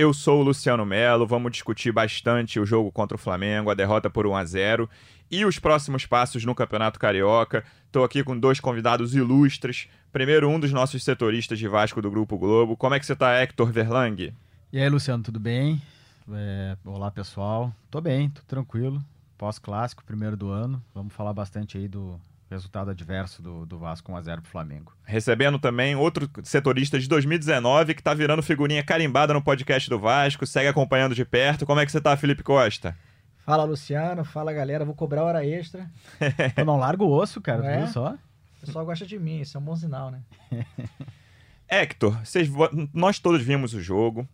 Eu sou o Luciano Melo. Vamos discutir bastante o jogo contra o Flamengo, a derrota por 1 a 0 e os próximos passos no Campeonato Carioca. Estou aqui com dois convidados ilustres. Primeiro, um dos nossos setoristas de Vasco do Grupo Globo. Como é que você tá, Hector Verlang? E aí, Luciano, tudo bem? É, olá, pessoal. Tô bem, tô tranquilo. Pós-clássico, primeiro do ano. Vamos falar bastante aí do resultado adverso do, do Vasco 1x0 pro Flamengo. Recebendo também outro setorista de 2019 que tá virando figurinha carimbada no podcast do Vasco, segue acompanhando de perto. Como é que você tá, Felipe Costa? Fala, Luciano. Fala, galera. Vou cobrar hora extra. Eu não largo o osso, cara, Não é? viu só? O pessoal gosta de mim, isso é um bom sinal, né? Hector, vocês vo- nós todos vimos o jogo.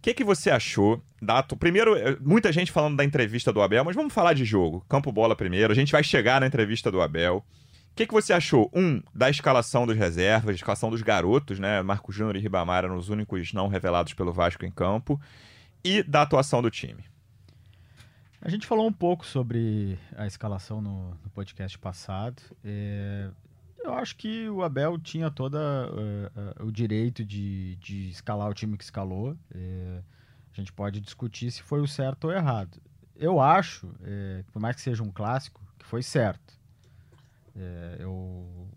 O que, que você achou? Da, primeiro, eh, muita gente falando da entrevista do Abel, mas vamos falar de jogo. Campo bola primeiro. A gente vai chegar na entrevista do Abel. O que, que você achou? Um, da escalação dos reservas, escalação dos garotos, né? Marco Júnior e Ribamar eram os únicos não revelados pelo Vasco em campo. E da atuação do time. A gente falou um pouco sobre a escalação no, no podcast passado. É, eu acho que o Abel tinha todo o direito de, de escalar o time que escalou. É, a gente pode discutir se foi o certo ou errado. Eu acho, é, por mais que seja um clássico, que foi certo. É, eu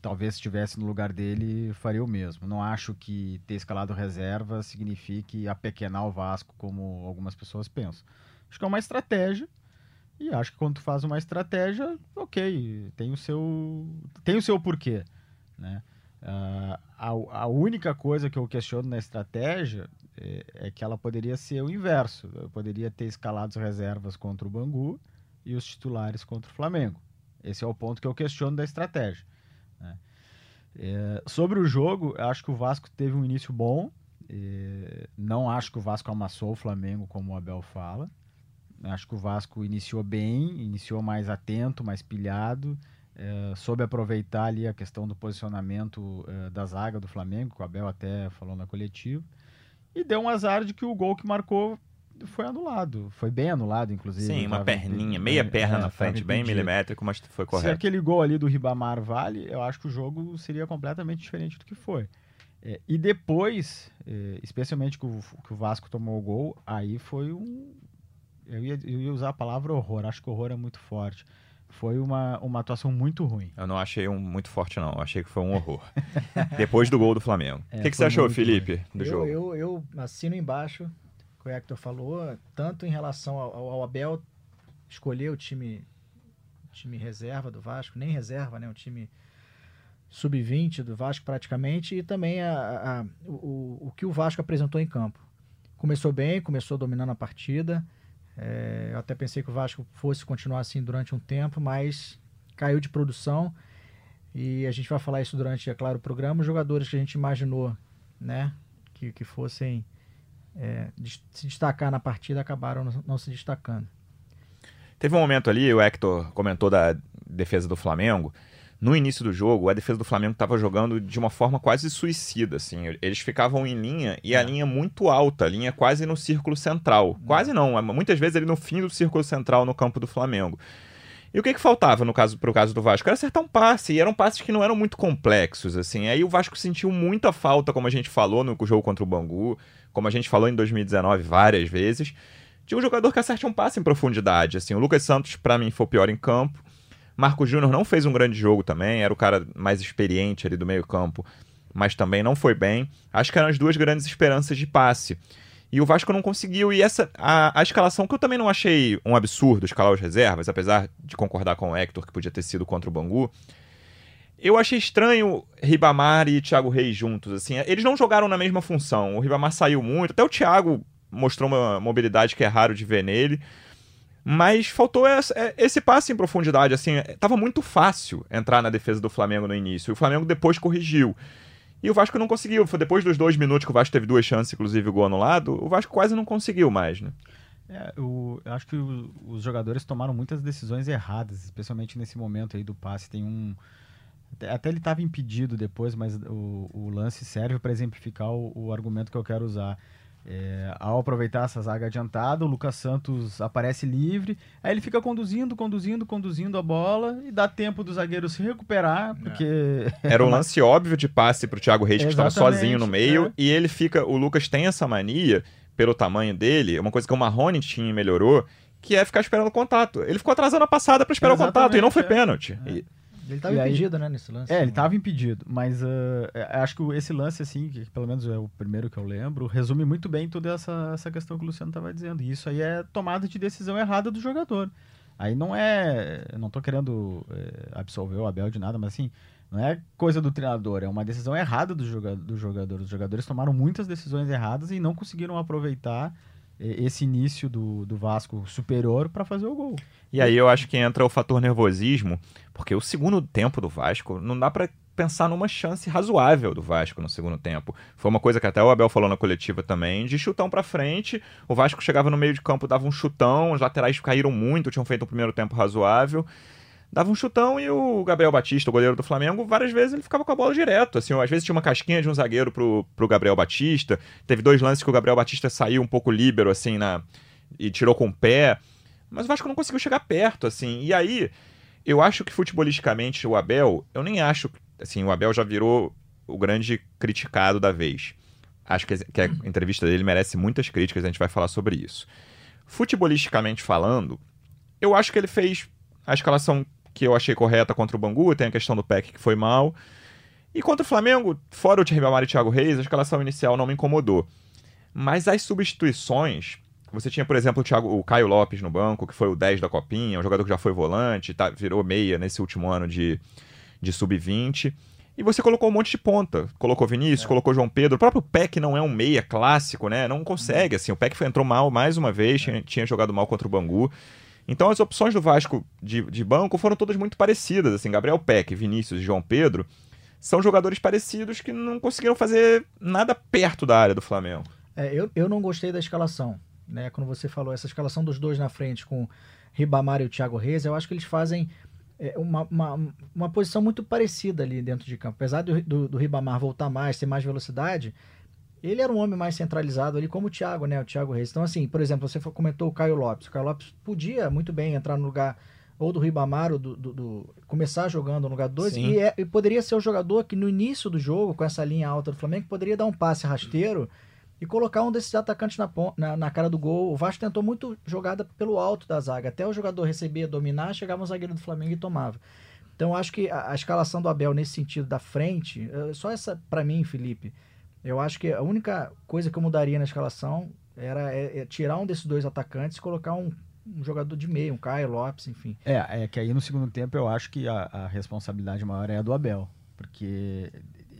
talvez se estivesse no lugar dele faria o mesmo. Não acho que ter escalado reserva signifique apequenar o Vasco como algumas pessoas pensam. Acho que é uma estratégia. E acho que quando tu faz uma estratégia, ok, tem o seu, tem o seu porquê. Né? Ah, a, a única coisa que eu questiono na estratégia é, é que ela poderia ser o inverso. Eu poderia ter escalado as reservas contra o Bangu e os titulares contra o Flamengo. Esse é o ponto que eu questiono da estratégia. né? É, sobre o jogo, acho que o Vasco teve um início bom. É, não acho que o Vasco amassou o Flamengo, como o Abel fala. Acho que o Vasco iniciou bem, iniciou mais atento, mais pilhado, eh, soube aproveitar ali a questão do posicionamento eh, da zaga do Flamengo, que o Abel até falou na coletiva, e deu um azar de que o gol que marcou foi anulado. Foi bem anulado, inclusive. Sim, uma perninha, meia é, perna é, na frente, bem impedido. milimétrico, mas foi Se correto. aquele gol ali do Ribamar vale, eu acho que o jogo seria completamente diferente do que foi. É, e depois, é, especialmente que o, que o Vasco tomou o gol, aí foi um. Eu ia, eu ia usar a palavra horror, acho que horror é muito forte. Foi uma, uma atuação muito ruim. Eu não achei um muito forte, não. Eu achei que foi um horror. Depois do gol do Flamengo. O É, que, que você achou, Felipe, do eu, jogo? Eu, eu assino embaixo o que o Hector falou, tanto em relação ao, ao Abel escolher o time, time reserva do Vasco, nem reserva, né? O time sub-20 do Vasco praticamente, e também a, a- a- o, o que o Vasco apresentou em campo. Começou bem, começou dominando a partida. É, eu até pensei que o Vasco fosse continuar assim durante um tempo, mas caiu de produção. E a gente vai falar isso durante, é claro, o programa. Os jogadores que a gente imaginou, né, que, que fossem é, se destacar na partida acabaram não se destacando. Teve um momento ali, o Hector comentou da defesa do Flamengo. No início do jogo, a defesa do Flamengo estava jogando de uma forma quase suicida, assim. Eles ficavam em linha e a linha muito alta, a linha quase no círculo central. Quase não, muitas vezes ali no fim do círculo central no campo do Flamengo. E o que, que faltava no caso pro caso do Vasco? Era acertar um passe, e eram passes que não eram muito complexos, assim. Aí o Vasco sentiu muita falta, como a gente falou no jogo contra o Bangu, como a gente falou em 2019 várias vezes, de um jogador que acerte um passe em profundidade, assim. O Lucas Santos, pra mim, foi o pior em campo. Marco Júnior não fez um grande jogo também, era o cara mais experiente ali do meio-campo, mas também não foi bem. Acho que eram as duas grandes esperanças de passe. E o Vasco não conseguiu. E essa a, a escalação, que eu também não achei um absurdo escalar os reservas, apesar de concordar com o Hector, que podia ter sido contra o Bangu. Eu achei estranho Ribamar e Thiago Reis juntos. assim Eles não jogaram na mesma função. O Ribamar saiu muito, até o Thiago mostrou uma mobilidade que é raro de ver nele. Mas faltou é, esse passe em profundidade, assim, tava muito fácil entrar na defesa do Flamengo no início. O Flamengo depois corrigiu. E o Vasco não conseguiu. Foi depois dos dois minutos que o Vasco teve duas chances, inclusive o gol anulado, o Vasco quase não conseguiu mais, né? É, eu, eu acho que o- os jogadores tomaram muitas decisões erradas, especialmente nesse momento aí do passe. Tem um. Até, até ele estava impedido depois, mas o, o lance serve para exemplificar o, o argumento que eu quero usar. É, ao aproveitar essa zaga adiantada, o Lucas Santos aparece livre, aí ele fica conduzindo, conduzindo, conduzindo a bola e dá tempo do zagueiro se recuperar, porque Era um lance óbvio de passe pro Thiago Reis, que estava sozinho no meio, é. e ele fica. O Lucas tem essa mania, pelo tamanho dele, uma coisa que o Marrone tinha e melhorou, que é ficar esperando o contato. Ele ficou atrasando a passada para esperar o contato, e não foi é. pênalti. E- Ele estava E aí- impedido, né, nesse lance. É, ele estava impedido, mas é, acho que esse lance, assim, que pelo menos é o primeiro que eu lembro, resume muito bem toda essa, essa questão que o Luciano estava dizendo. E isso aí é tomada de decisão errada do jogador. Aí não é. Não tô querendo é, absolver o Abel de nada, mas assim, não é coisa do treinador, é uma decisão errada do, joga, do jogador. Os jogadores tomaram muitas decisões erradas e não conseguiram aproveitar esse início do, do Vasco superior para fazer o gol. E aí eu acho que entra o fator nervosismo, porque o segundo tempo do Vasco não dá pra pensar numa chance razoável do Vasco no segundo tempo. Foi uma coisa que até o Abel falou na coletiva também, de chutão pra frente. O Vasco chegava no meio de campo, dava um chutão, os laterais caíram muito, tinham feito um primeiro tempo razoável. Dava um chutão e o Gabriel Batista, o goleiro do Flamengo, várias vezes ele ficava com a bola direto. Assim, às vezes tinha uma casquinha de um zagueiro pro, pro Gabriel Batista. Teve dois lances que o Gabriel Batista saiu um pouco líbero, assim, na, e tirou com o pé. Mas o Vasco não conseguiu chegar perto, assim. E aí, eu acho que futebolisticamente o Abel, eu nem acho. Assim, o Abel já virou o grande criticado da vez. Acho que, que a entrevista dele merece muitas críticas, a gente vai falar sobre isso. Futebolisticamente falando, eu acho que ele fez a escalação que eu achei correta contra o Bangu, tem a questão do PEC que foi mal. E contra o Flamengo, fora o Thierry e Thiago Reis, a escalação inicial não me incomodou. Mas as substituições, você tinha, por exemplo, o, Thiago, o Caio Lopes no banco, que foi o 10 da Copinha, um jogador que já foi volante, tá, virou meia nesse último ano de, de sub-20. E você colocou um monte de ponta. Colocou Vinícius, colocou João Pedro. O próprio Peck não é um meia clássico, né? Não consegue, assim. O Peck foi, entrou mal mais uma vez, tinha, tinha jogado mal contra o Bangu. Então as opções do Vasco de, de banco foram todas muito parecidas, assim. Gabriel Peck, Vinícius e João Pedro são jogadores parecidos que não conseguiram fazer nada perto da área do Flamengo. É, eu, eu não gostei da escalação, né? Quando você falou essa escalação dos dois na frente com Ribamar e o Thiago Reis, eu acho que eles fazem é, uma, uma, uma posição muito parecida ali dentro de campo. Apesar do, do, do Ribamar voltar mais, ter mais velocidade, ele era um homem mais centralizado ali, como o Thiago, né? O Thiago Reis. Então, assim, por exemplo, você comentou o Caio Lopes. O Caio Lopes podia muito bem entrar no lugar ou do Ribamar ou do, do, do- começar jogando no lugar 2 Sim. e, é- e poderia ser o jogador que no início do jogo, com essa linha alta do Flamengo, poderia dar um passe rasteiro e colocar um desses atacantes na, na, na cara do gol. O Vasco tentou muito jogada pelo alto da zaga. Até o jogador recebia, dominar, chegava um zagueiro do Flamengo e tomava. Então acho que a, a escalação do Abel nesse sentido da frente, eh, só essa pra mim, Felipe, eu acho que a única coisa que eu mudaria na escalação era é- é tirar um desses dois atacantes e colocar um, um jogador de meio, um Caio Lopes, enfim. É, é que aí no segundo tempo eu acho que a, a responsabilidade maior é a do Abel, porque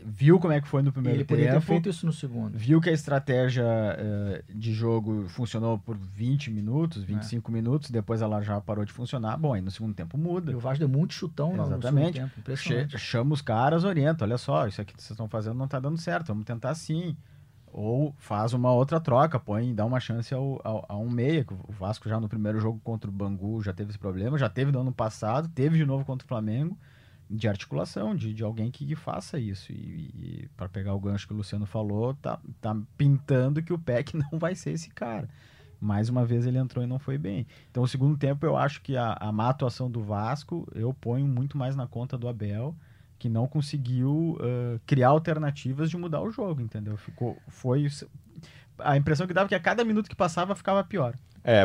viu como é que foi no primeiro ele poderia ter tempo, feito isso no segundo. viu que a estratégia eh, de jogo funcionou por 20 minutos, É. 25 minutos, depois ela já parou de funcionar. Bom, aí no segundo tempo muda. E o Vasco deu muito chutão no- no segundo Exatamente. tempo. Impressionante. chama os caras, orienta, olha só, isso aqui que vocês estão fazendo não tá dando certo, vamos tentar assim. Ou faz uma outra troca, põe, dá uma chance ao, ao- a um meia, que o Vasco já no primeiro jogo contra o Bangu já teve esse problema, já teve no ano passado, teve de novo contra o Flamengo, de articulação, de, de alguém que, que faça isso. E, para pegar o gancho que o Luciano falou, tá, tá pintando que o PEC não vai ser esse cara. Mais uma vez ele entrou e não foi bem. Então, o segundo tempo, eu acho que a, a má atuação do Vasco, eu ponho muito mais na conta do Abel, que não conseguiu ah, criar alternativas de mudar o jogo, entendeu? Ficou, foi a impressão que dava é que a cada minuto que passava ficava pior. É,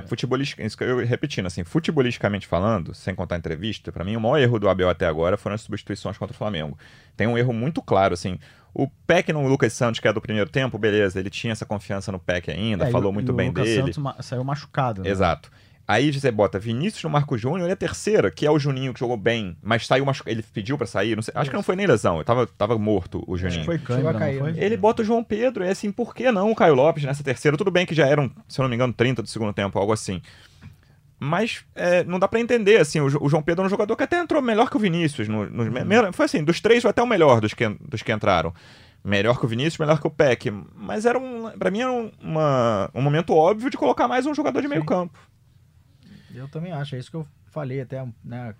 que eu repetindo, assim, futebolisticamente falando, sem contar a entrevista, pra mim o maior erro do Abel até agora foram as substituições contra o Flamengo. Tem um erro muito claro, assim, o Peck no Lucas Santos, que é do primeiro tempo, beleza, ele tinha essa confiança no Peck ainda, É, e falou o- muito e bem o Lucas dele. Santos ma- saiu machucado. Né? Exato. Aí você bota Vinícius no Marco Júnior e a terceira, que é o Juninho, que jogou bem, mas saiu machucado. Ele pediu pra sair, não sei- acho que não foi nem lesão, ele tava, tava morto o Acho Juninho. que foi câimbra, não cair, foi? né? Ele bota o João Pedro, e é assim, por que não o Caio Lopes nessa terceira? Tudo bem que já eram, se eu não me engano, 30 do segundo tempo, algo assim. Mas é, não dá pra entender, assim, o, Jo- o João Pedro é um jogador que até entrou melhor que o Vinícius. No, me- me- foi assim, dos três foi até o melhor dos que, dos que entraram. melhor que o Vinícius, melhor que o Peck. Mas era um, para mim era um, uma, um momento óbvio de colocar mais um jogador de meio campo. Eu também acho, é isso que eu falei até né,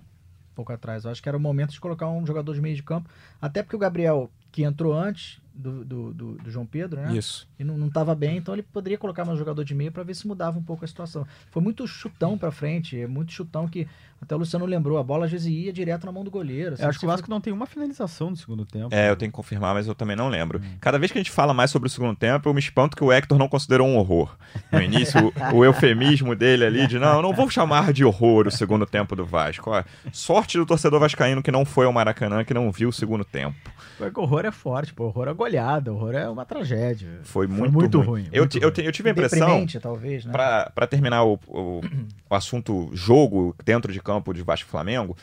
pouco atrás. Eu acho que era o momento de colocar um jogador de meio de campo. Até porque o Gabriel, que entrou antes do, do, do- do João Pedro, né? Isso. E não, não tava bem, então ele poderia colocar mais um jogador de meio para ver se mudava um pouco a situação. Foi muito chutão pra frente, é muito chutão que até o Luciano lembrou, a bola às vezes ia direto na mão do goleiro. assim, Eu acho que o Vasco não tem uma finalização no segundo tempo. É, eu tenho que confirmar, mas eu também não lembro. Cada vez que a gente fala mais sobre o segundo tempo, eu me espanto que o Hector não considerou um horror. No início, o, o eufemismo dele ali de não, não vou chamar de horror o segundo tempo do Vasco. Ó, sorte do torcedor vascaíno que não foi ao Maracanã, que não viu o segundo tempo. Porque o horror é forte, pô. Horror é goleada, horror é uma tragédia. Foi Foi muito, muito ruim. ruim, Eu, muito eu, ruim. eu tive a impressão, talvez, né? pra terminar o, o, o assunto jogo dentro de campo de Vasco Flamengo,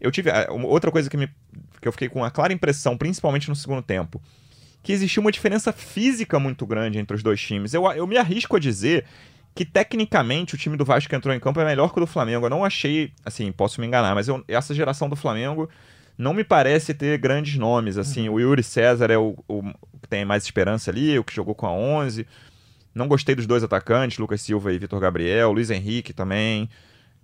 eu tive outra coisa que, me, que eu fiquei com uma clara impressão, principalmente no segundo tempo, que existia uma diferença física muito grande entre os dois times. Eu, eu me arrisco a dizer que tecnicamente o time do Vasco que entrou em campo é melhor que o do Flamengo. Eu não achei, assim, posso me enganar, mas eu- essa geração do Flamengo não me parece ter grandes nomes. Assim, o Yuri César é o, o que tem mais esperança ali, o que jogou com a 11. Não gostei dos dois atacantes, Lucas Silva e Vitor Gabriel, Luiz Henrique também.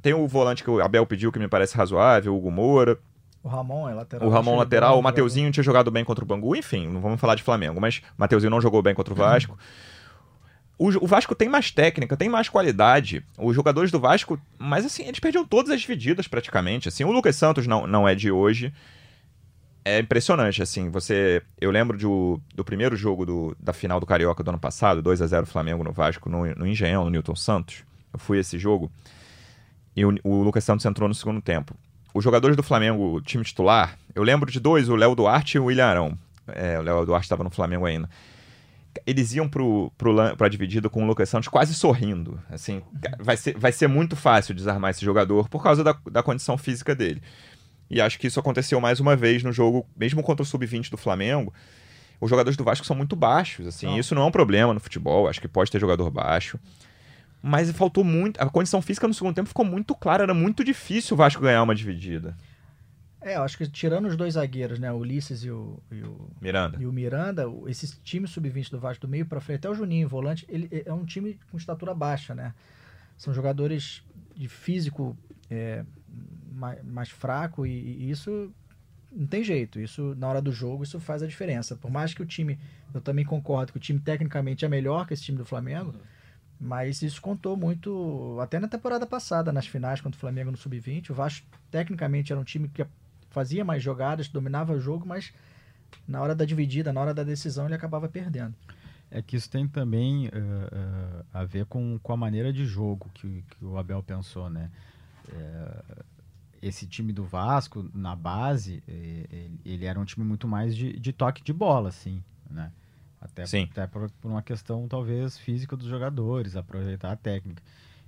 Tem o volante que o Abel pediu que me parece razoável, o Hugo Moura. O Ramon é lateral. O Ramon lateral, bom, o Mateuzinho tinha jogado bem contra o Bangu, enfim, não vamos falar de Flamengo, mas o Mateuzinho não jogou bem contra o Vasco. O, Vasco tem mais técnica, tem mais qualidade. Os jogadores do Vasco, mas assim, eles perdiam todas as divididas praticamente. Assim, o Lucas Santos não, não é de hoje. É impressionante, assim, você... Eu lembro de o- do primeiro jogo do- da final do Carioca do ano passado, 2 a 0 Flamengo no Vasco, no, no Engenhão, no Newton Santos. Eu fui esse jogo. E o, o Lucas Santos entrou no segundo tempo. Os jogadores do Flamengo, time titular, eu lembro de dois, o Léo Duarte e o William Arão. É, o Léo Duarte estava no Flamengo ainda. Eles iam pro, pro, pra dividida com o Lucas Santos quase sorrindo. Assim, vai ser, vai ser muito fácil desarmar esse jogador por causa da, da condição física dele. E acho que isso aconteceu mais uma vez no jogo, mesmo contra o Sub-20 do Flamengo. Os jogadores do Vasco são muito baixos, assim. Não. Isso não é um problema no futebol, acho que pode ter jogador baixo. Mas faltou muito. A condição física no segundo tempo ficou muito clara, era muito difícil o Vasco ganhar uma dividida. É, eu acho que tirando os dois zagueiros, né? O Ulisses e o, e o, Miranda. e o Miranda, esse time sub-20 do Vasco, do meio pra frente, até o Juninho, volante, ele é um time com estatura baixa, né? São jogadores de físico é, mais, mais fraco e, e isso não tem jeito. Isso, na hora do jogo, isso faz a diferença. Por mais que o time, eu também concordo que o time tecnicamente é melhor que esse time do Flamengo, mas isso contou muito, até na temporada passada, nas finais contra o Flamengo no Sub-20. O Vasco, tecnicamente, era um time que fazia mais jogadas, dominava o jogo, mas na hora da dividida, na hora da decisão, ele acabava perdendo. É que isso tem também eh, eh, a ver com, com a maneira de jogo que, que o Abel pensou, né? Eh, esse time do Vasco, na base, ele, ele era um time muito mais de, de toque de bola, assim, né? Até, Sim. até por, por uma questão, talvez, física dos jogadores, aproveitar a técnica.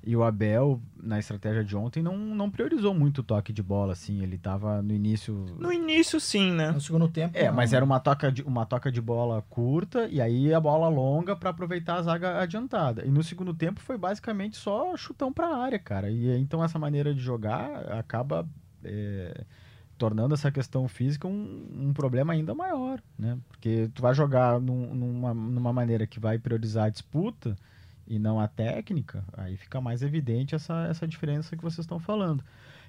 E o Abel, na estratégia de ontem, não, não priorizou muito o toque de bola, assim. Ele estava no início... No início, sim, né? No segundo tempo. É, não. mas era uma toca, de, uma toca de bola curta e aí a bola longa para aproveitar a zaga adiantada. E no segundo tempo foi basicamente só chutão para a área, cara. E então essa maneira de jogar acaba é, tornando essa questão física um, um problema ainda maior, né? Porque tu vai jogar num- numa, numa maneira que vai priorizar a disputa e não a técnica, aí fica mais evidente essa, essa diferença que vocês estão falando.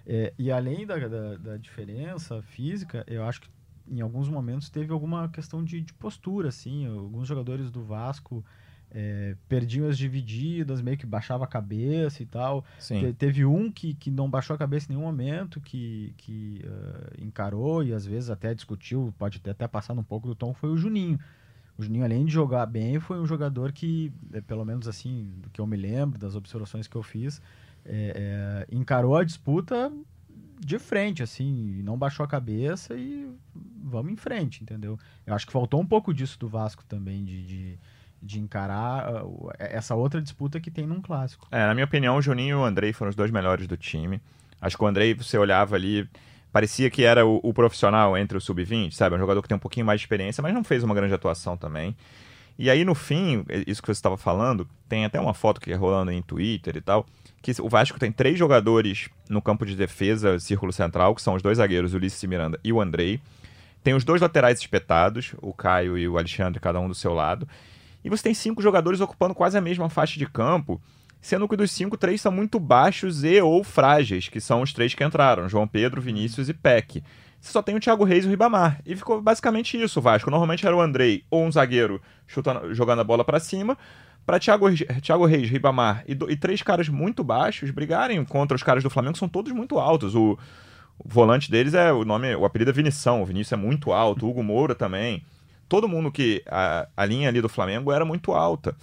É, e além da, da, da diferença física, eu acho que em alguns momentos teve alguma questão de, de postura, assim. Alguns jogadores do Vasco é, perdiam as divididas, meio que baixava a cabeça e tal. Te- teve um que, que não baixou a cabeça em nenhum momento, que, que eh, encarou e às vezes até discutiu, pode ter até passado um pouco do tom, foi o Juninho. O Juninho, além de jogar bem, foi um jogador que, eh, pelo menos assim, do que eu me lembro, das observações que eu fiz, eh, eh, encarou a disputa de frente, assim, não baixou a cabeça e vamos em frente, entendeu? Eu acho que faltou um pouco disso do Vasco também, de, de, de encarar ah, o- essa outra disputa que tem num clássico. É, na minha opinião, o Juninho e o Andrei foram os dois melhores do time. Acho que o Andrei, você olhava ali, parecia que era o, o profissional entre o sub-20, sabe? Um jogador que tem um pouquinho mais de experiência, mas não fez uma grande atuação também. E aí, no fim, isso que você estava falando, tem até uma foto que é rolando em Twitter e tal, que o Vasco tem três jogadores no campo de defesa, círculo central, que são os dois zagueiros, o Ulisses Miranda e o Andrei. tem os dois laterais espetados, o Caio e o Alexandre, cada um do seu lado. E você tem cinco jogadores ocupando quase a mesma faixa de campo, sendo que dos cinco, três são muito baixos e ou frágeis, que são os três que entraram, João Pedro, Vinícius e Peck. Só tem o Thiago Reis e o Ribamar. E ficou basicamente isso, Vasco. Normalmente era o Andrei ou um zagueiro chutando, jogando a bola para cima, para Thiago, Thiago Reis, Ribamar e, do, e, três caras muito baixos brigarem contra os caras do Flamengo, são todos muito altos. O, o volante deles é o nome, o apelido é Vinição, o Vinícius é muito alto, o Hugo Moura também. Todo mundo que a, a linha ali do Flamengo era muito alta.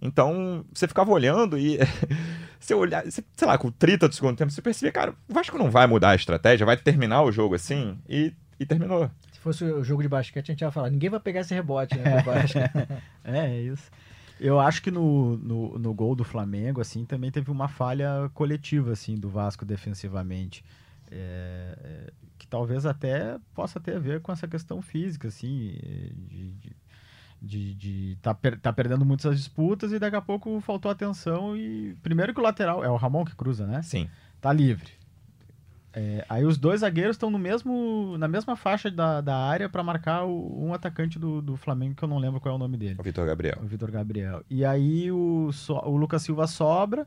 Então, você ficava olhando e você olhar, você, sei lá, com 30 do segundo tempo, você percebia, cara, o Vasco não vai mudar a estratégia, vai terminar o jogo assim, e, e terminou. Se fosse o jogo de basquete, a gente ia falar, ninguém vai pegar esse rebote, né, Vasco. é, é isso. Eu acho que no, no, no, gol do Flamengo, assim, também teve uma falha coletiva, assim, do Vasco defensivamente. É, é, que talvez até possa ter a ver com essa questão física, assim, de, de de, de tá, per, tá perdendo muitas disputas e daqui a pouco faltou atenção e primeiro que o lateral é o Ramon que cruza, né? Sim. Tá livre. É, aí os dois zagueiros estão no mesmo na mesma faixa da, da área para marcar o, um atacante do, do Flamengo que eu não lembro qual é o nome dele. O Vitor Gabriel. O Vitor Gabriel. E aí o, so, o Lucas Silva sobra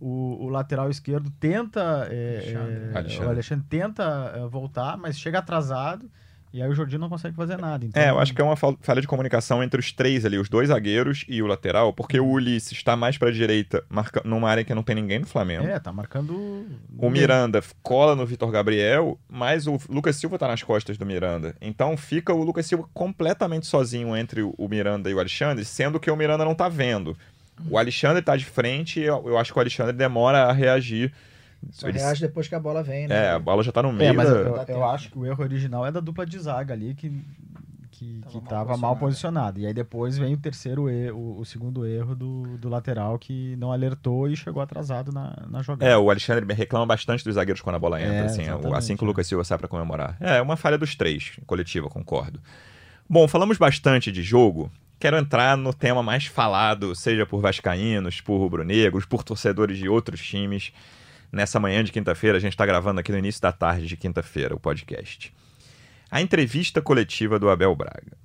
o, o lateral esquerdo tenta. É, Alexandre. É, Alexandre. O Alexandre tenta é, voltar, mas chega atrasado. E aí o Jorginho não consegue fazer nada. Então... É, eu acho que é uma falha de comunicação entre os três ali, os dois zagueiros e o lateral, porque o Ulisses está mais para a direita, marca... numa área que não tem ninguém no Flamengo. É, tá marcando. O Miranda cola no Vitor Gabriel, mas o Lucas Silva tá nas costas do Miranda. Então fica o Lucas Silva completamente sozinho entre o Miranda e o Alexandre, sendo que o Miranda não tá vendo. O Alexandre tá de frente e eu acho que o Alexandre demora a reagir. Só Eles... reage depois que a bola vem, né? É, a bola já tá no meio. É, mas da... eu, eu, eu, acho que o erro original é da dupla de zaga ali, que, que, tava, que mal, tava mal posicionado. E aí depois vem o terceiro erro, o, o, segundo erro do, do lateral que não alertou e chegou atrasado na, na jogada. É, o Alexandre reclama bastante dos zagueiros quando a bola entra, é, assim, assim que o Lucas Silva sai pra comemorar. É, uma falha dos três, coletiva, concordo. Bom, falamos bastante de jogo quero entrar no tema mais falado, seja por vascaínos, por rubro-negros, por torcedores de outros times. Nessa manhã de quinta-feira, a gente está gravando aqui no início da tarde de quinta-feira o podcast. A entrevista coletiva do Abel Braga.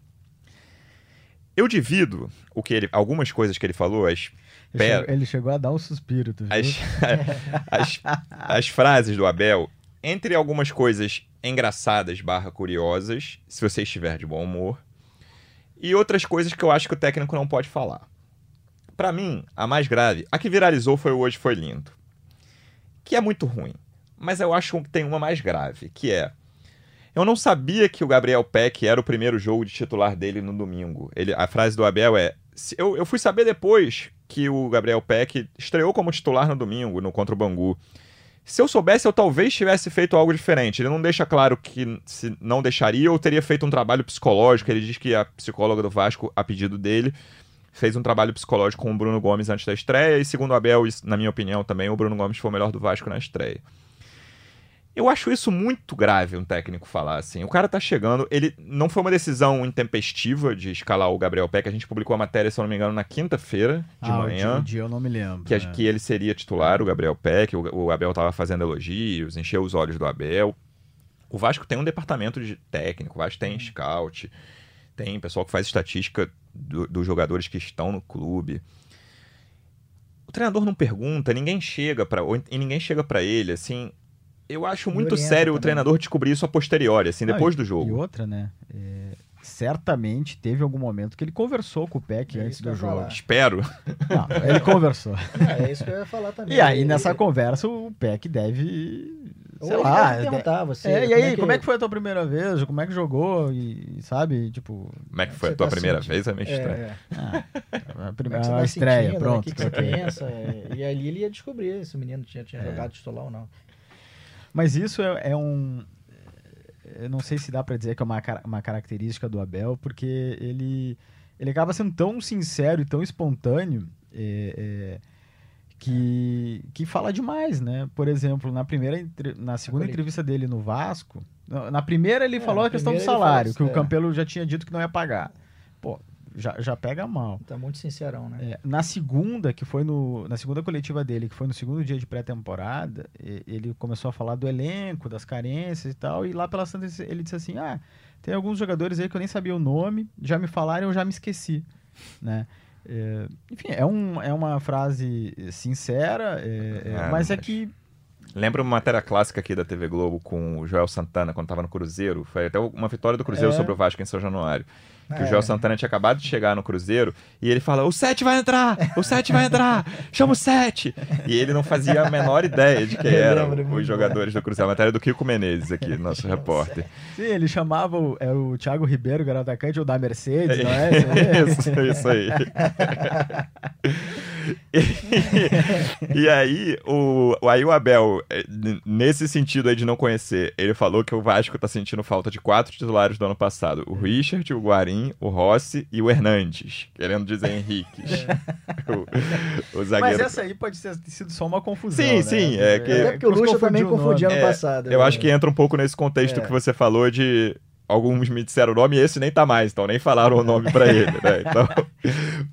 Eu divido o que ele, algumas coisas que ele falou, as ele, chegou, ele chegou a dar um suspiro, tu as, as, as frases do Abel, entre algumas coisas engraçadas barra curiosas, se você estiver de bom humor, e outras coisas que eu acho que o técnico não pode falar. Para mim, a mais grave, a que viralizou foi o Hoje Foi Lindo. Que é muito ruim. Mas eu acho que tem uma mais grave, que é. Eu não sabia que o Gabriel Peck era o primeiro jogo de titular dele no domingo. Ele, a frase do Abel é. Eu, eu fui saber depois que o Gabriel Peck estreou como titular no domingo, no contra o Bangu. Se eu soubesse, eu talvez tivesse feito algo diferente. Ele não deixa claro que se não deixaria ou teria feito um trabalho psicológico. Ele diz que a psicóloga do Vasco, a pedido dele, fez um trabalho psicológico com o Bruno Gomes antes da estreia. E segundo o Abel, na minha opinião também, o Bruno Gomes foi o melhor do Vasco na estreia. Eu acho isso muito grave um técnico falar assim. O cara tá chegando, ele não foi uma decisão intempestiva de escalar o Gabriel Peck. A gente publicou a matéria, se eu não me engano, na quinta-feira de ah, manhã. O dia, eu não me lembro. Que, é. que ele seria titular, o Gabriel Peck. O, o Abel tava fazendo elogios, encheu os olhos do Abel. O Vasco tem um departamento de técnico, o Vasco tem scout, tem pessoal que faz estatística do, dos jogadores que estão no clube. O treinador não pergunta, ninguém chega para e ninguém chega para ele assim eu acho muito sério também. o treinador descobrir isso a posteriori, assim, depois do jogo. E outra, né? É, certamente teve algum momento que ele conversou com o Peck é antes do jogo. Falar. Espero. Não, ele conversou. É, é isso que eu ia falar também. E aí, nessa conversa, o Peck deve sei Ou lá. Perguntar você. É, e aí, como é, que... como é, que... foi a tua primeira vez? Como é que jogou? E sabe, tipo. Como é que foi a tua tá primeira sentindo? vez? É meio estranho. É, ah, a, primeira, é a estreia, sentindo, pronto. Né? Que, que você pensa? e ali ele ia descobrir se o menino tinha, tinha jogado titular ou não. Mas isso é, é um. Eu não sei se dá para dizer que é uma, uma característica do Abel, porque ele, ele acaba sendo tão sincero e tão espontâneo é, é, que, que fala demais, né? Por exemplo, na primeira na segunda entrevista dele no Vasco, na primeira ele é, falou a questão do salário, que o é. Campelo já tinha dito que não ia pagar. Pô, já, já pega mal. Tá muito sincerão, né? É, na segunda, que foi no. Na segunda coletiva dele, que foi no segundo dia de pré-temporada, ele começou a falar do elenco, das carências e tal. E lá pela Santa ele disse assim: Ah, tem alguns jogadores aí que eu nem sabia o nome, já me falaram e eu já me esqueci. Né? É, enfim, é, um, é uma frase sincera, é, é, É, mas é mas- que Lembra uma matéria clássica aqui da TV Globo com o Joel Santana, quando tava no Cruzeiro? Foi até uma vitória do Cruzeiro É. sobre o Vasco em São Januário. Que o É. Joel Santana tinha acabado de chegar no Cruzeiro e ele fala: o 7 vai entrar! O 7 vai entrar! Chama o 7! E ele não fazia a menor ideia de quem eram lembro, os jogadores do Cruzeiro. A matéria do Kiko Menezes aqui, nosso repórter. sim, ele chamava o, é o Thiago Ribeiro, garoto atacante, ou da Mercedes, não é? isso, isso aí. E, e aí, o, o- aí o Abel, eh, nesse sentido aí de não conhecer, ele falou que o Vasco tá sentindo falta de quatro titulares do ano passado. O Richard, o Guarim, o Rossi e o Hernandes. Querendo dizer Henriques. o, o Mas zagueiro... essa aí pode ter sido só uma confusão. Sim, né? sim, é que- Até porque o Lucha também confundiu o confundia ano É, passado. Eu né? acho que entra um pouco nesse contexto É. que você falou de alguns me disseram o nome e esse nem tá mais, então nem falaram o nome pra ele, né? Então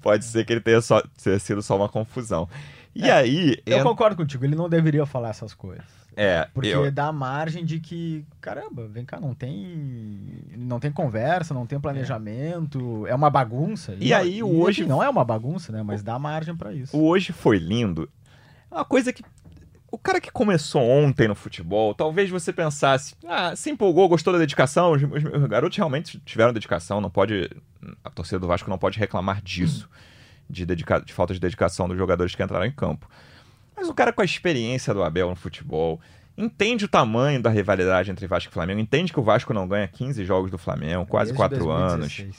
pode ser que ele tenha só, tenha sido só uma confusão. E aí, Eu entra- concordo contigo, ele não deveria falar essas coisas. é, Porque eu- dá margem de que, caramba, vem cá, não tem não tem conversa, não tem planejamento, é, uma bagunça. E aí, o hoje- não é uma bagunça, né? Mas dá margem pra isso. o hoje foi lindo. É uma coisa que o cara que começou ontem no futebol, talvez você pensasse, ah, se empolgou, gostou da dedicação, os, os- os garotos realmente tiveram dedicação, não pode, a torcida do Vasco não pode reclamar disso, de, dedica, de falta de dedicação dos jogadores que entraram em campo. Mas o cara com a experiência do Abel no futebol, entende o tamanho da rivalidade entre Vasco e Flamengo, entende que o Vasco não ganha 15 jogos do Flamengo, quase Desde 4 anos ele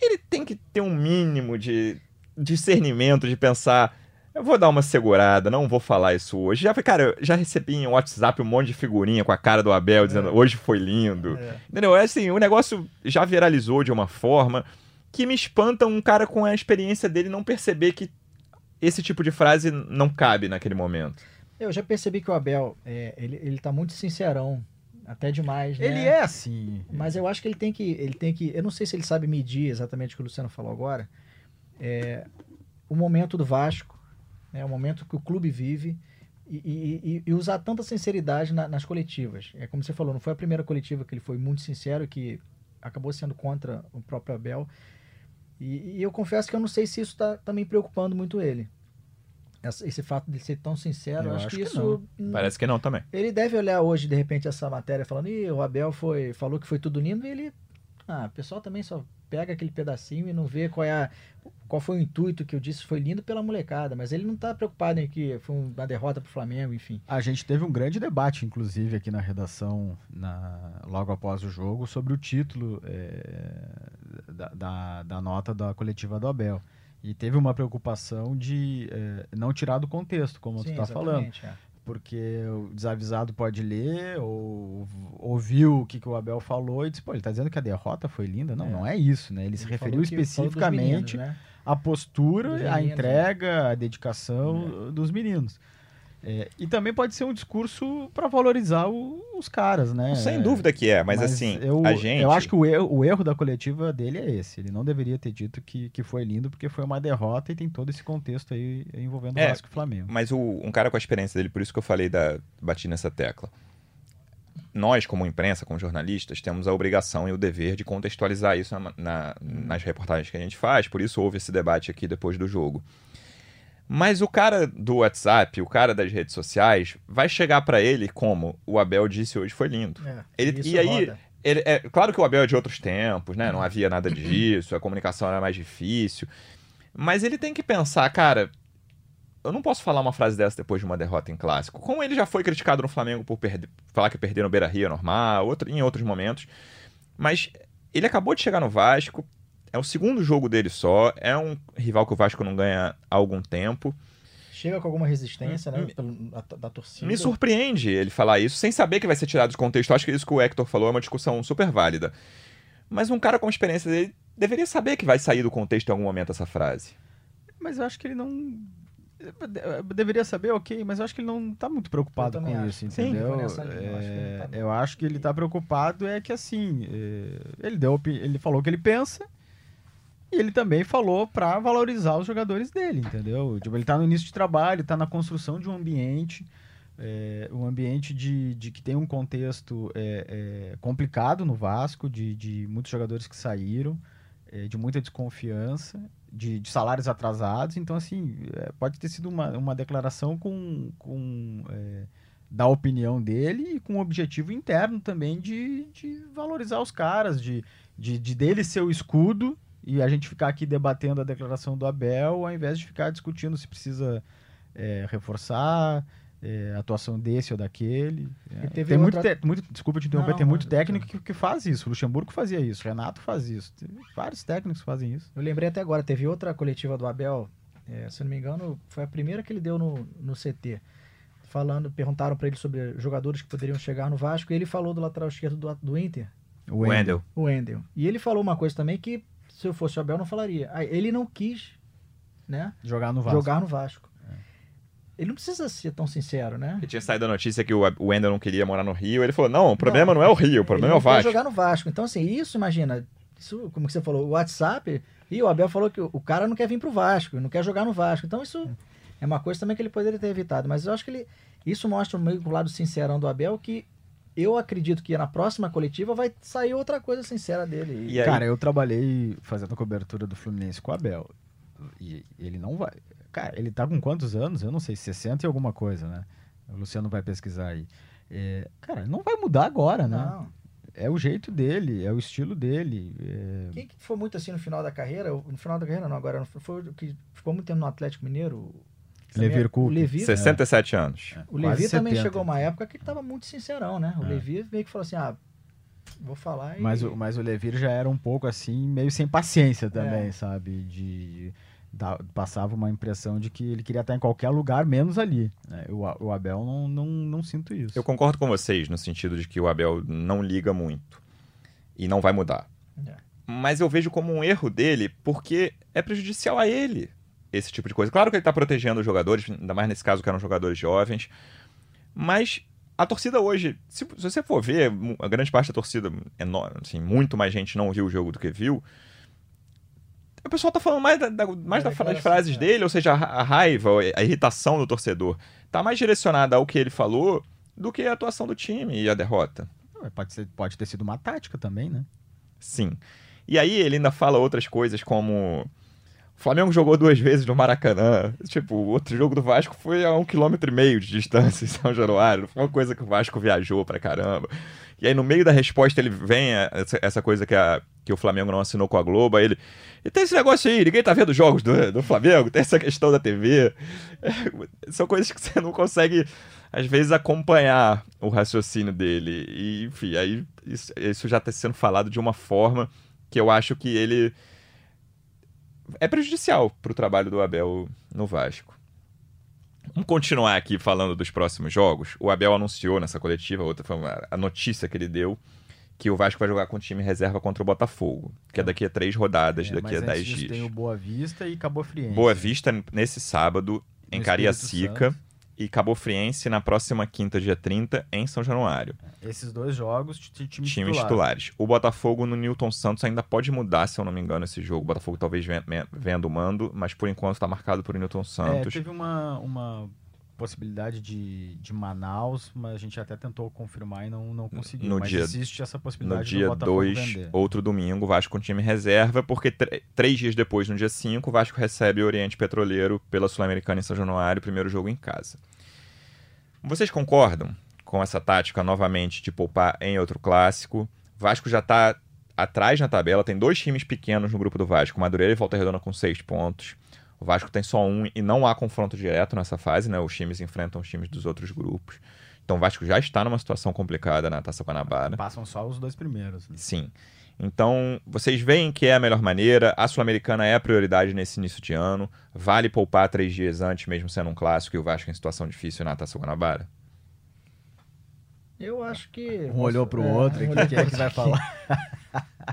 2016. tem que ter um mínimo de discernimento de pensar. Eu vou dar uma segurada, não vou falar isso hoje. Já, cara, eu já recebi em WhatsApp um monte de figurinha com a cara do Abel dizendo hoje foi lindo. É. Entendeu? É assim, o negócio já viralizou de uma forma que me espanta um cara com a experiência dele não perceber que esse tipo de frase não cabe naquele momento. Eu já percebi que o Abel, é, ele, ele tá muito sincerão, até demais, né? Ele é assim. Mas eu acho que ele tem que, ele tem que, eu não sei se ele sabe medir exatamente o que o Luciano falou agora, é, o momento do Vasco, né, o momento que o clube vive e, e- e- e usar tanta sinceridade na- nas coletivas. É como você falou, não foi a primeira coletiva que ele foi muito sincero, que acabou sendo contra o próprio Abel. E, e eu confesso que eu não sei se isso está também preocupando muito ele. Essa- Esse fato de ele ser tão sincero, Eu acho, acho que que isso Parece que não também. ele deve olhar hoje, de repente, essa matéria falando, Ih, o Abel foi, falou que foi tudo lindo, e ele. Ah, o pessoal também só pega aquele pedacinho e não vê qual é a, qual foi o intuito que eu disse foi lindo pela molecada, mas ele não tá preocupado em que foi uma derrota pro Flamengo, enfim. A gente teve um grande debate, inclusive, aqui na redação, na- logo após o jogo, sobre o título é, da, da, da nota da coletiva do Abel. E teve uma preocupação de é, não tirar do contexto, como tu Sim, tá falando. exatamente, é. Porque o desavisado pode ler ou ouviu o que, que o Abel falou e disse, pô, ele tá dizendo que a derrota foi linda. Não, É. não é isso, né? Ele, se Ele referiu falou dos especificamente né? a postura, Dos a meninos, entrega, a dedicação dos meninos. É, e também pode ser um discurso para valorizar o- os caras, né? Sem dúvida que é, mas, assim, eu, a gente. eu acho que o erro, o erro da coletiva dele é esse. Ele não deveria ter dito que, que foi lindo, porque foi uma derrota e tem todo esse contexto aí envolvendo É, o Vasco e Flamengo. Mas o, um cara com a experiência dele, por isso que eu falei da. bati nessa tecla. Nós, como imprensa, como jornalistas, temos a obrigação e o dever de contextualizar isso na- na- nas reportagens que a gente faz, por isso houve esse debate aqui depois do jogo. Mas o cara do WhatsApp, o cara das redes sociais, vai chegar pra ele como o Abel disse hoje foi lindo. É, Ele- e aí, roda. Ele- é, claro que o Abel é de outros tempos, né? Não havia nada disso, a comunicação era mais difícil. Mas ele tem que pensar, cara, eu não posso falar uma frase dessa depois de uma derrota em clássico. Como ele já foi criticado no Flamengo por perder- falar que perder no Beira Rio é normal, outro, em outros momentos. Mas ele acabou de chegar no Vasco, é o segundo jogo dele só, é um rival que o Vasco não ganha há algum tempo. Chega com alguma resistência, né? Me- pelo- da, da torcida. Me surpreende ele falar isso sem saber que vai ser tirado de contexto. Acho que isso que o Hector falou é uma discussão super válida. Mas um cara com a experiência dele deveria saber que vai sair do contexto em algum momento essa frase. Mas eu acho que ele não. Deveria saber, ok, mas eu acho que ele não tá muito preocupado Eu com isso, acho. Sim, entendeu? foi nessa linha, eu acho que ele É, tá- eu acho que ele tá preocupado é que assim, é, ele deu, ele falou o que ele pensa ele também falou para valorizar os jogadores dele, entendeu? Tipo, ele tá no início de trabalho, tá na construção de um ambiente, é, um ambiente de, de que tem um contexto é, é, complicado no Vasco, de, de muitos jogadores que saíram, é, de muita desconfiança, de, de, salários atrasados. Então, assim, é, pode ter sido uma, uma declaração com, com é, da opinião dele e com o objetivo interno também de, valorizar os caras, de, de dele ser o escudo e a gente ficar aqui debatendo a declaração do Abel, ao invés de ficar discutindo se precisa é, reforçar é, a atuação desse ou daquele. É. Tem outra... muito, muito, desculpa te interromper, não, tem muito técnico que, que, faz isso. O Luxemburgo fazia isso, o Renato faz isso. Tem vários técnicos fazem isso. Eu lembrei até agora, teve outra coletiva do Abel, é, se não me engano, foi a primeira que ele deu no, no CT. Falando, perguntaram para ele sobre jogadores que poderiam chegar no Vasco, e ele falou do lateral esquerdo do, do Inter. O Wendel. O Wendel. E ele falou uma coisa também que se eu fosse o Abel, não falaria. Ele não quis né, jogar no Vasco. Jogar no Vasco. Ele não precisa ser tão sincero, né? Ele tinha saído a notícia que o Wendel não queria morar no Rio. Ele falou: não, o problema não, não é o Rio, o problema é o Vasco. Ele jogar no Vasco. Então, assim, isso, imagina, isso, como você falou, o WhatsApp. E o Abel falou que o cara não quer vir pro Vasco, não quer jogar no Vasco. Então, isso é uma coisa também que ele poderia ter evitado. Mas eu acho que ele. Isso mostra meio do lado sincerão do Abel que eu acredito que na próxima coletiva vai sair outra coisa sincera dele. E aí... Cara, eu trabalhei fazendo a cobertura do Fluminense com o Abel. E ele não vai. Cara, ele tá com quantos anos? Eu não sei, 60 e alguma coisa, né? O Luciano vai pesquisar aí. É, cara, não vai mudar agora, né? Não. É o jeito dele, é o estilo dele. É... Quem que foi muito assim no final da carreira? No final da carreira não, agora foi o que ficou muito tempo no Atlético Mineiro, Levir Coupe. Levi, 67 é. anos. O Levi também chegou uma época que estava muito sincerão, né? O é. Levi meio que falou assim, ah, vou falar e... Mas o, mas o Levir já era um pouco assim, meio sem paciência também, é. sabe? De, da, passava uma impressão de que ele queria estar em qualquer lugar, menos ali. Né? O, o Abel não, não, não sinto isso. Eu concordo com vocês no sentido de que o Abel não liga muito e não vai mudar. É. Mas eu vejo como um erro dele porque é prejudicial a ele esse tipo de coisa. Claro que ele está protegendo os jogadores, ainda mais nesse caso que eram jogadores jovens, mas a torcida hoje, se, se você for ver, a grande parte da torcida, enorme, assim, muito mais gente não viu o jogo do que viu. O pessoal tá falando mais, da, da mais é, das assim, frases é. dele, ou seja, a, a, raiva, a irritação do torcedor, tá mais direcionada ao que ele falou do que a atuação do time e a derrota. Pode, ser, pode ter sido uma tática também, né? Sim. E aí ele ainda fala outras coisas como o Flamengo jogou duas vezes no Maracanã. Tipo, o outro jogo do Vasco foi a um quilômetro e meio de distância em São Januário. Foi uma coisa que o Vasco viajou pra caramba. E aí, no meio da resposta, ele vem essa, essa coisa que, a, que o Flamengo não assinou com a Globo. Aí ele. E tem esse negócio aí, ninguém tá vendo os jogos do, do Flamengo, tem essa questão da TV. É, são coisas que você não consegue, às vezes, acompanhar o raciocínio dele. E, enfim, aí isso, isso já está sendo falado de uma forma que eu acho que ele é prejudicial para o trabalho do Abel no Vasco. Vamos continuar aqui falando dos próximos jogos. O Abel anunciou nessa coletiva, outra foi a notícia que ele deu, que o Vasco vai jogar com o time reserva contra o Botafogo, que é daqui a três rodadas, é, daqui a dez dias. Tem o Boa Vista e Cabo Friense. Boa Vista nesse sábado em Cariacica e Cabo Friense na próxima quinta, dia 30, em São Januário. Esses dois jogos, times, times titular. titulares. O Botafogo no Newton Santos ainda pode mudar, se eu não me engano, esse jogo. O Botafogo talvez vendo o mando, mas por enquanto está marcado por Newton é, Santos. É, teve uma, uma possibilidade de, de Manaus, mas a gente até tentou confirmar e não, não conseguiu. No mas dia, existe essa possibilidade No dia 2, outro domingo, Vasco com time reserva, porque três dias depois, no dia 5, o Vasco recebe o Oriente Petroleiro pela Sul-Americana em São Januário, primeiro jogo em casa. Vocês concordam com essa tática novamente de poupar em outro clássico? Vasco já está atrás na tabela, tem dois times pequenos no grupo do Vasco, Madureira e Volta Redonda com seis pontos. O Vasco tem só um e não há confronto direto nessa fase, né? Os times enfrentam os times dos outros grupos. Então o Vasco já está numa situação complicada na Taça Guanabara. Passam só os dois primeiros. Né? Sim. Então, vocês veem que é a melhor maneira. A Sul-Americana é a prioridade nesse início de ano. Vale poupar três dias antes, mesmo sendo um clássico, e o Vasco em situação difícil na Taça Guanabara? Eu acho que. Um olhou para o é, outro e um quem é que vai falar?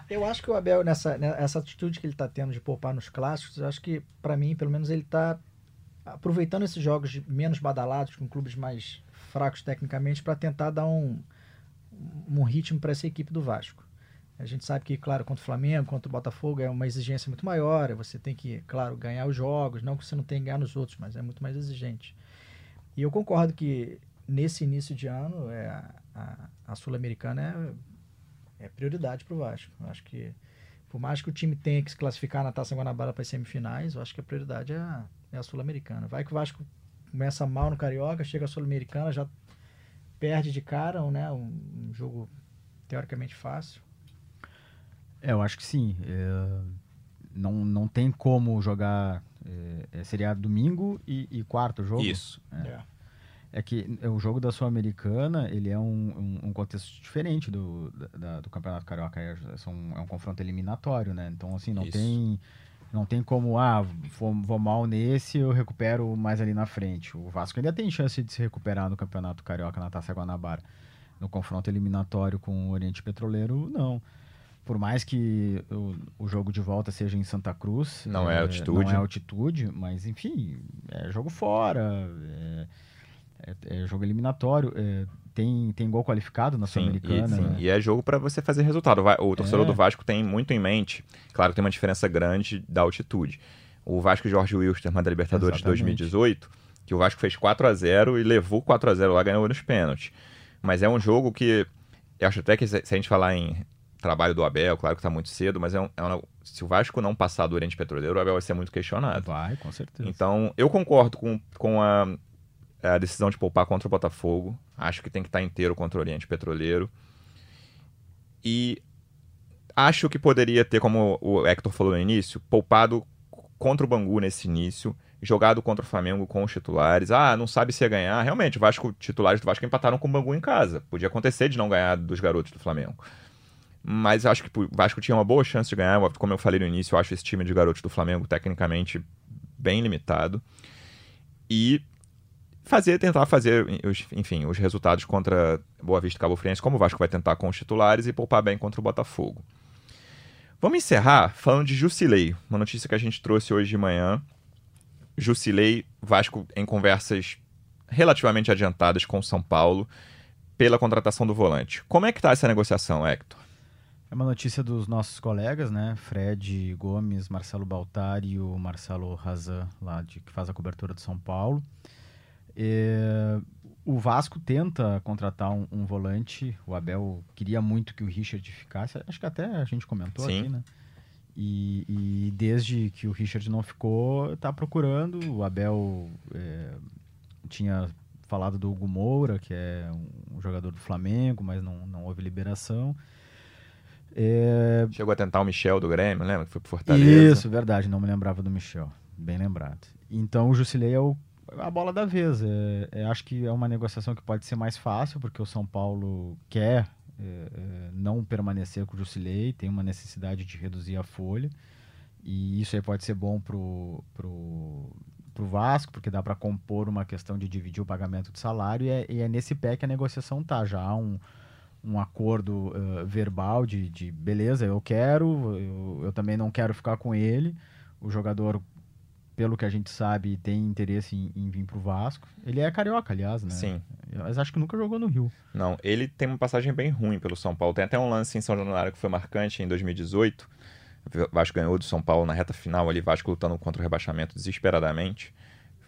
eu acho que o Abel, nessa, nessa atitude que ele está tendo de poupar nos clássicos, eu acho que, para mim, pelo menos, ele está aproveitando esses jogos menos badalados, com clubes mais fracos tecnicamente, para tentar dar um, um ritmo para essa equipe do Vasco. A gente sabe que, claro, contra o Flamengo, contra o Botafogo é uma exigência muito maior. Você tem que, claro, ganhar os jogos. Não que você não tenha que ganhar nos outros, mas é muito mais exigente. E eu concordo que nesse início de ano é, a, a Sul-Americana é, é prioridade para o Vasco. Eu acho que, por mais que o time tenha que se classificar na Taça Guanabara para as semifinais, eu acho que a prioridade é a, é a Sul-Americana. Vai que o Vasco começa mal no Carioca, chega a Sul-Americana, já perde de cara né, um, um jogo teoricamente fácil. É, eu acho que sim. É, não, não tem como jogar. É, é seria domingo e, e, quarto jogo? Isso. É. é. é que o jogo da Sul-Americana ele é um, um, um, contexto diferente do, da, do Campeonato Carioca. É, são, é um confronto eliminatório, né? Então, assim, não Isso. tem. Não tem como, ah, vou, vou, mal nesse, eu recupero mais ali na frente. O Vasco ainda tem chance de se recuperar no Campeonato Carioca na Taça Guanabara. No confronto eliminatório com o Oriente Petroleiro, não por mais que o, o, jogo de volta seja em Santa Cruz. Não é, é altitude. Não é altitude, mas enfim, é jogo fora, é, é, é jogo eliminatório. É, tem, tem gol qualificado na Sul-Americana. E, né? e é jogo para você fazer resultado. O torcedor do Vasco tem muito em mente, claro que tem uma diferença grande da altitude. O Vasco Jorge Wilstermann da Libertadores de 2018, que o Vasco fez 4 a 0 e levou 4 a 0 lá, ganhou nos pênaltis. Mas é um jogo que eu acho até que se a gente falar em trabalho do Abel, claro que está muito cedo, mas é um, é se o Vasco não passar do Oriente Petroleiro, o Abel vai ser muito questionado. Vai, com certeza. Então, eu concordo com, com a, a decisão de poupar contra o Botafogo. Acho que tem que estar tá inteiro contra o Oriente Petroleiro. E acho que poderia ter, como o Hector falou no início, poupado contra o Bangu nesse início, jogado contra o Flamengo com os titulares. Ah, não sabe se ia ganhar. Realmente, o Vasco, titulares do Vasco empataram com o Bangu em casa. Podia acontecer de não ganhar dos garotos do Flamengo mas acho que o Vasco tinha uma boa chance de ganhar. Como eu falei no início, eu acho esse time de garotos do Flamengo tecnicamente bem limitado. E fazer, tentar fazer, enfim, os resultados contra Boa Vista Cabo Friense, como o Vasco vai tentar com os titulares e poupar bem contra o Botafogo. Vamos encerrar falando de Jusilei, uma notícia que a gente trouxe hoje de manhã. Jusilei, Vasco em conversas relativamente adiantadas com São Paulo pela contratação do volante. Como é que está essa negociação, Hector? É uma notícia dos nossos colegas, né? Fred Gomes, Marcelo Baltari e o Marcelo Razan, lá de, que faz a cobertura do São Paulo. É, o Vasco tenta contratar um, um, volante. O Abel queria muito que o Richard ficasse. Acho que até a gente comentou Sim. aqui, né? E, e, desde que o Richard não ficou, tá procurando. O Abel é, tinha falado do Hugo Moura, que é um jogador do Flamengo, mas não, não houve liberação. É... Chegou a tentar o Michel do Grêmio, lembra? Que foi pro Fortaleza. Isso, verdade, não me lembrava do Michel. Bem lembrado. Então o Jusilei é o, a bola da vez. É, é, acho que é uma negociação que pode ser mais fácil, porque o São Paulo quer é, é não permanecer com o Jusilei, tem uma necessidade de reduzir a folha. E isso aí pode ser bom pro, pro, pro Vasco, porque dá para compor uma questão de dividir o pagamento de salário, e é, e é nesse pé que a negociação tá. Já há um um acordo uh, verbal de, de, beleza, eu quero, eu, eu, também não quero ficar com ele. O jogador, pelo que a gente sabe, tem interesse em, em vir para o Vasco. Ele é carioca, aliás, né? Sim. Mas acho que nunca jogou no Rio. Não, ele tem uma passagem bem ruim pelo São Paulo. Tem até um lance em São Januário que foi marcante em 2018. O Vasco ganhou do São Paulo na reta final ali, Vasco lutando contra o rebaixamento desesperadamente.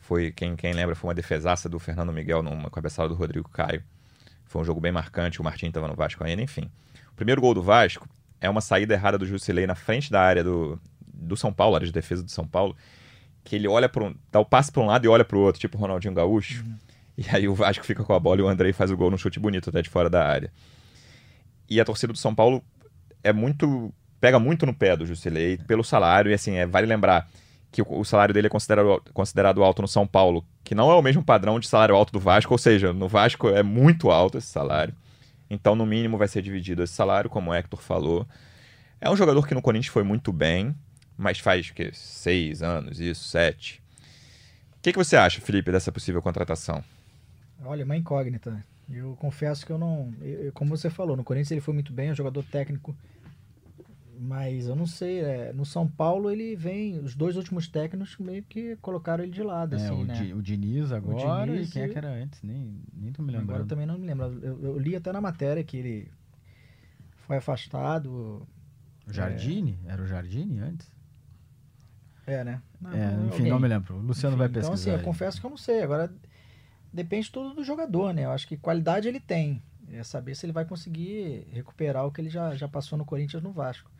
Foi, quem, quem lembra, foi uma defesaça do Fernando Miguel numa cabeçada do Rodrigo Caio. Foi um jogo bem marcante, o Martim estava no Vasco ainda, enfim. O primeiro gol do Vasco é uma saída errada do Jusilei na frente da área do, do São Paulo, área de defesa do São Paulo, que ele olha para um, dá o passe para um lado e olha para o outro, tipo o Ronaldinho Gaúcho. Uhum. E aí o Vasco fica com a bola e o Andrei faz o gol no chute bonito até de fora da área. E a torcida do São Paulo é muito pega muito no pé do Jusilei pelo salário e assim, é, vale lembrar que o, o salário dele é considerado, considerado alto no São Paulo, que não é o mesmo padrão de salário alto do Vasco, ou seja, no Vasco é muito alto esse salário. Então, no mínimo, vai ser dividido esse salário, como o Hector falou. É um jogador que no Corinthians foi muito bem, mas faz que seis anos, isso, sete. O que, que você acha, Felipe, dessa possível contratação? Olha, uma incógnita. Eu confesso que eu não. Eu, como você falou, no Corinthians ele foi muito bem, é um jogador técnico mas eu não sei, é, no São Paulo ele vem, os dois últimos técnicos meio que colocaram ele de lado, é, assim, o né? Di, o Diniz agora o Diniz, e quem é que era antes, nem, nem tô me lembrando. Agora eu também não me lembro. Eu, eu, li até na matéria que ele Foi afastado. O Jardine? Era o Jardine antes? É, né? É, enfim, alguém. não me lembro. O Luciano Enfim, vai Então, pesquisar. assim, eu aí. confesso que eu não sei. Agora, depende tudo do jogador, né? Eu acho que qualidade ele tem. É saber se ele vai conseguir recuperar o que ele já, já passou no Corinthians no Vasco.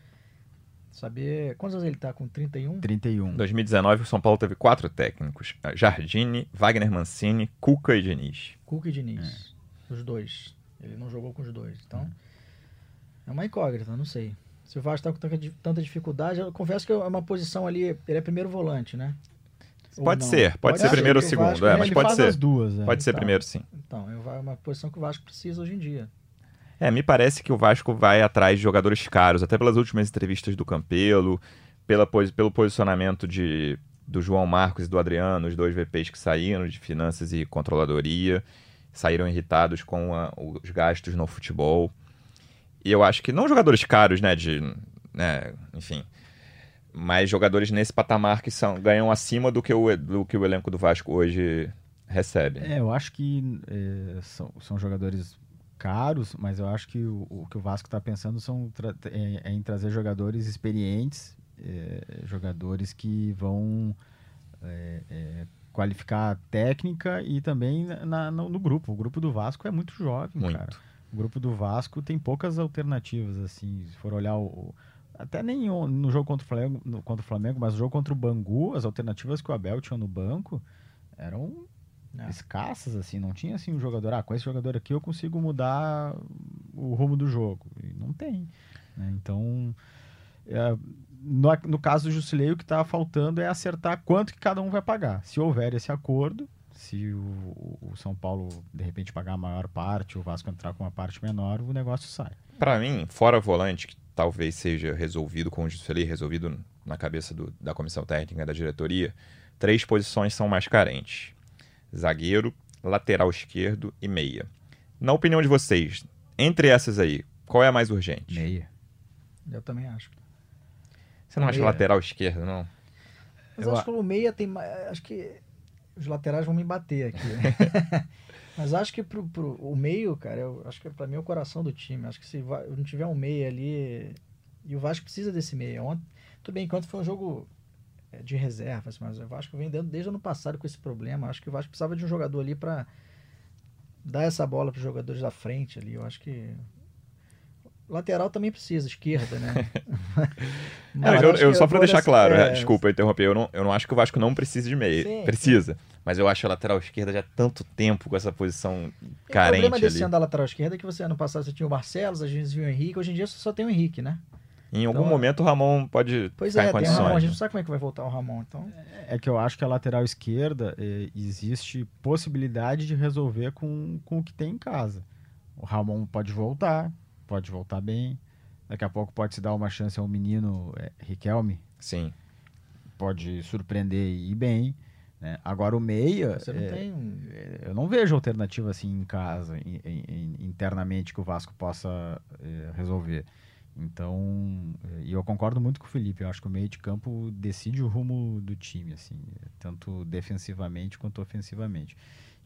Saber. Quantos anos ele tá? Com 31? 31. Em 2019, o São Paulo teve quatro técnicos: Jardine, Wagner Mancini, Cuca e Diniz. Cuca e Diniz. Os dois. Ele não jogou com os dois. Então, é uma incógnita, não sei. Se o Vasco tá com tanta, dificuldade, eu confesso que é uma posição ali. Ele é primeiro volante, né? Pode ser, pode ser ser, primeiro ou segundo, Vasco, é, né, mas pode ser. as duas, é. Pode ser Então. primeiro, sim. Então, é uma posição que o Vasco precisa hoje em dia. É, me parece que o Vasco vai atrás de jogadores caros, até pelas últimas entrevistas do Campelo, pela, pelo posicionamento de, do João Marcos e do Adriano, os dois VPs que saíram de finanças e controladoria, saíram irritados com a- os gastos no futebol. E eu acho que não jogadores caros, né, de, né, enfim, mas jogadores nesse patamar que são, ganham acima do que o, do que o elenco do Vasco hoje recebe. É, eu acho que é, são, são jogadores caros, mas eu acho que o, o que o Vasco está pensando são é, é em trazer jogadores experientes, é, jogadores que vão é, é, qualificar a técnica e também na- no, no grupo. O grupo do Vasco é muito jovem, Muito. cara. O grupo do Vasco tem poucas alternativas, assim, se for olhar o. até nem no jogo contra o, Flamengo, no- contra o Flamengo, mas no jogo contra o Bangu, as alternativas que o Abel tinha no banco eram É. escassas, assim, não tinha assim um jogador, ah, com esse jogador aqui eu consigo mudar o rumo do jogo. E não tem. né? Então, é, no, no caso do Jusilei, o que está faltando é acertar quanto que cada um vai pagar. Se houver esse acordo, se o, o São Paulo de repente pagar a maior parte, o Vasco entrar com uma parte menor, o negócio sai. Pra mim, fora volante, que talvez seja resolvido com o Juscelino, resolvido na cabeça do- da comissão técnica da diretoria, três posições são mais carentes: zagueiro, lateral esquerdo e meia. Na opinião de vocês, entre essas aí, qual é a mais urgente? Meia. Eu também acho. Você não acha Meia. lateral esquerdo, não? Mas Eu acho a- que o meia tem. ma- Acho que os laterais vão me bater aqui. Mas acho que pro, pro- o meio, cara, eu acho que pra mim é o coração do time. Acho que se não tiver um meia ali. E o Vasco precisa desse meia. Ontem, tudo bem, enquanto foi um jogo é, de reservas, mas o Vasco vem dando desde o ano passado com esse problema. Acho que o Vasco precisava de um jogador ali pra dar essa bola pros jogadores da frente ali. Eu acho que. Lateral também precisa, esquerda, né? Não, Mas eu, eu- só pra vou deixar claro, é, é, desculpa eu interromper, eu não, eu não acho que o Vasco não precise de meia. Sim, Precisa. Mas eu acho a lateral esquerda já há tanto tempo com essa posição E O carente problema desse ali. ano da lateral esquerda é que você ano passado você tinha o Barcelos, às vezes viu o Henrique, hoje em dia você só tem o Henrique, né? Em algum Então, momento o Ramon pode Pois ficar é, em tem o condições. Ramon, a gente né? não sabe como é que vai voltar o Ramon, então... É que eu acho que a lateral esquerda eh, existe possibilidade de resolver com, com o que tem em casa. O Ramon pode voltar, pode voltar bem. Daqui a pouco pode se dar uma chance ao menino eh, Riquelme, Sim. pode surpreender e ir bem. né? Agora o meia, Você não eh, tem um... eh, eu não vejo alternativa assim em casa, in- in- internamente, que o Vasco possa eh, resolver. Então, eh, e eu concordo muito com o Felipe. Eu acho que o meio de campo decide o rumo do time, assim, tanto defensivamente quanto ofensivamente.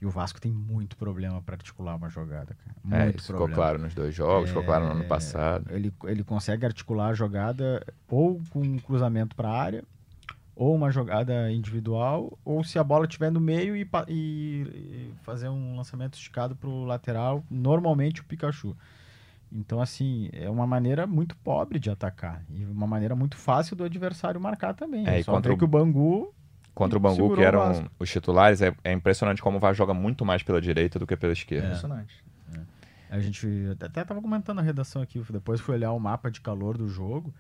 E o Vasco tem muito problema para articular uma jogada, cara. É, Muito isso ficou problema. claro nos dois jogos, ficou claro no ano É, passado. Ele, ele consegue articular a jogada ou com um cruzamento para a área, ou uma jogada individual, ou se a bola estiver no meio e, e- fazer um lançamento esticado para o lateral, normalmente o Pikachu. Então, assim, é uma maneira muito pobre de atacar. E uma maneira muito fácil do adversário marcar também. É, É, só contra o- que o Bangu Contra o Bangu, que eram os titulares, é, é impressionante como o Vasco joga muito mais pela direita do que pela esquerda. Impressionante. A gente até tava comentando na redação aqui, depois fui olhar o mapa de calor do jogo.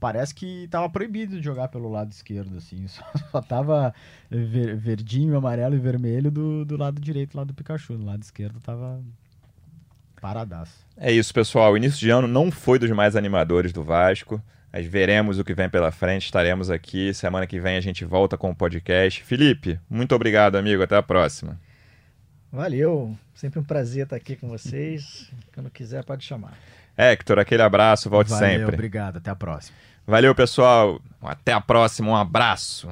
Parece que tava proibido de jogar pelo lado esquerdo, assim. Só, só tava ver- verdinho, amarelo e vermelho do, do lado direito, lá do Pikachu. Do lado esquerdo tava paradaço. É isso, pessoal. O início de ano não foi dos mais animadores do Vasco. Mas veremos o que vem pela frente. Estaremos aqui. Semana que vem a gente volta com o podcast. Felipe, muito obrigado, amigo. Até a próxima. Valeu, sempre um prazer estar aqui com vocês. Quando quiser, pode chamar. Hector, aquele abraço. Volte Valeu, sempre. obrigado. Até a próxima. Valeu, pessoal. Até a próxima. Um abraço.